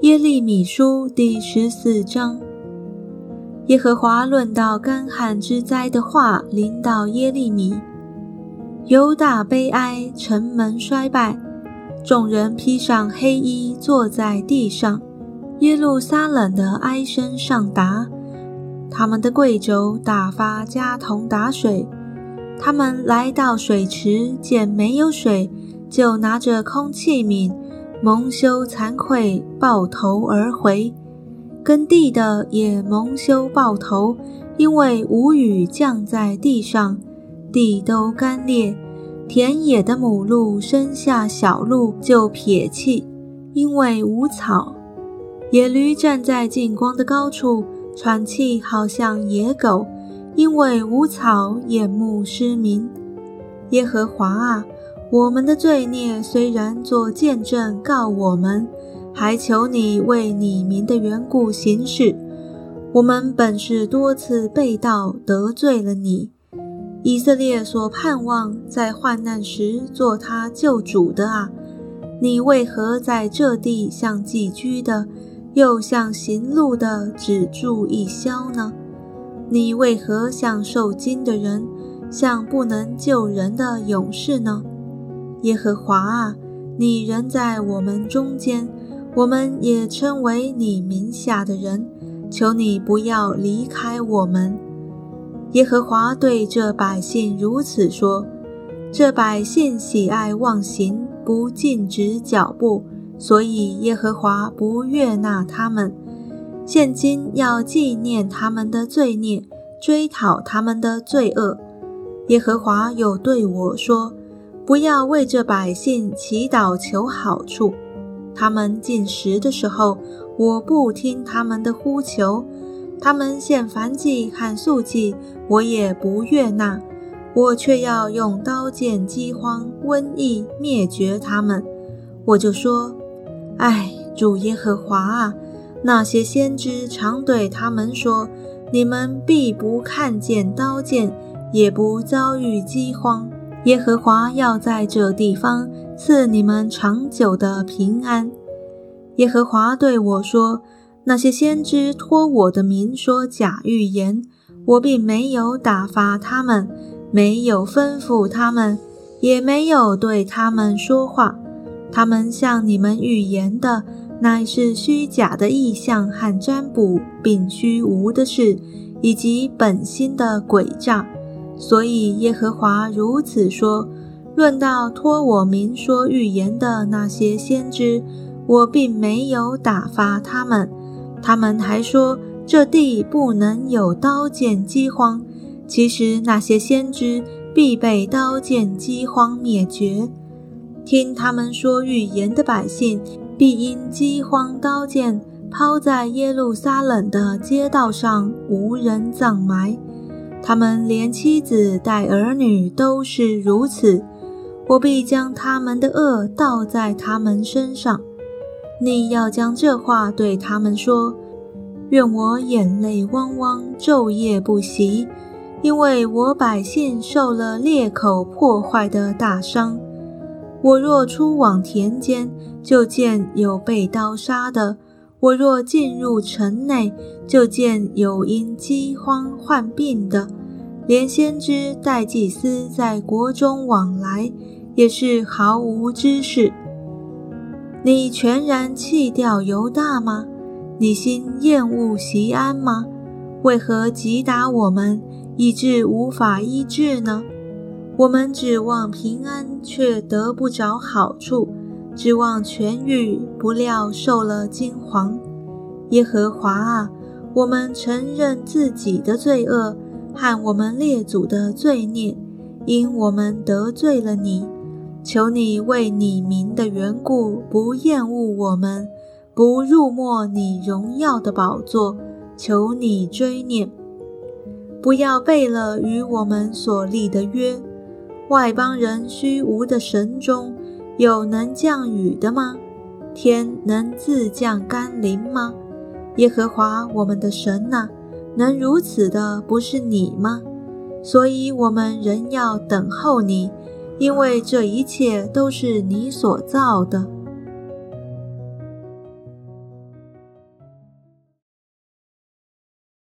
耶利米书第十四章，耶和华论到干旱之灾的话临到耶利米。犹大悲哀，城门衰败，众人披上黑衣坐在地上。耶路撒冷的哀声上达，他们的贵胄打发家童打水。他们来到水池，见没有水，就拿着空器皿。蒙羞惭愧，抱头而回。耕地的也蒙羞抱头，因为无雨降在地上，地都干裂。田野的母鹿生下小鹿就撇弃，因为无草。野驴站在近光的高处，喘气好像野狗，因为无草，眼目失明。耶和华啊！我们的罪孽虽然作见证告我们，还求你为你名的缘故行事。我们本是多次被盗得罪了你。以色列所盼望在患难时做他救主的啊，你为何在这地像寄居的，又像行路的只住一宵呢？你为何像受惊的人，像不能救人的勇士呢？耶和华啊，你仍在我们中间，我们也称为你名下的人。求你不要离开我们。耶和华对这百姓如此说：这百姓喜爱忘形，不禁止脚步，所以耶和华不悦纳他们。现今要纪念他们的罪孽，追讨他们的罪恶。耶和华又对我说。不要为这百姓祈祷求好处，他们进食的时候，我不听他们的呼求；他们献燔祭和素祭，我也不悦纳。我却要用刀剑、饥荒、瘟疫灭绝他们。我就说：唉，主耶和华啊，那些先知常对他们说：你们必不看见刀剑，也不遭遇饥荒。耶和华要在这地方赐你们长久的平安。耶和华对我说：“那些先知托我的名说假预言，我并没有打发他们，没有吩咐他们，也没有对他们说话。他们向你们预言的，乃是虚假的意象和占卜，并虚无的事，以及本心的诡诈。”所以耶和华如此说：论到托我名说预言的那些先知，我并没有打发他们。他们还说这地不能有刀剑饥荒。其实那些先知必被刀剑饥荒灭绝。听他们说预言的百姓，必因饥荒刀剑抛在耶路撒冷的街道上，无人葬埋。他们连妻子带儿女都是如此，我必将他们的恶倒在他们身上。你要将这话对他们说：愿我眼泪汪汪，昼夜不息，因为我百姓受了裂口破坏的大伤。我若出往田间，就见有被刀杀的；我若进入城内，就见有因饥荒患病的。连先知带祭司在国中往来，也是毫无知识。你全然弃掉犹大吗？你心厌恶西安吗？为何击打我们，以致无法医治呢？我们指望平安，却得不着好处；指望痊愈，不料受了惊惶。耶和华啊，我们承认自己的罪恶。和我们列祖的罪孽，因我们得罪了你，求你为你名的缘故，不厌恶我们，不入没你荣耀的宝座。求你追念，不要背了与我们所立的约。外邦人虚无的神中有能降雨的吗？天能自降甘霖吗？耶和华我们的神呐！能如此的不是你吗？所以我们仍要等候你，因为这一切都是你所造的。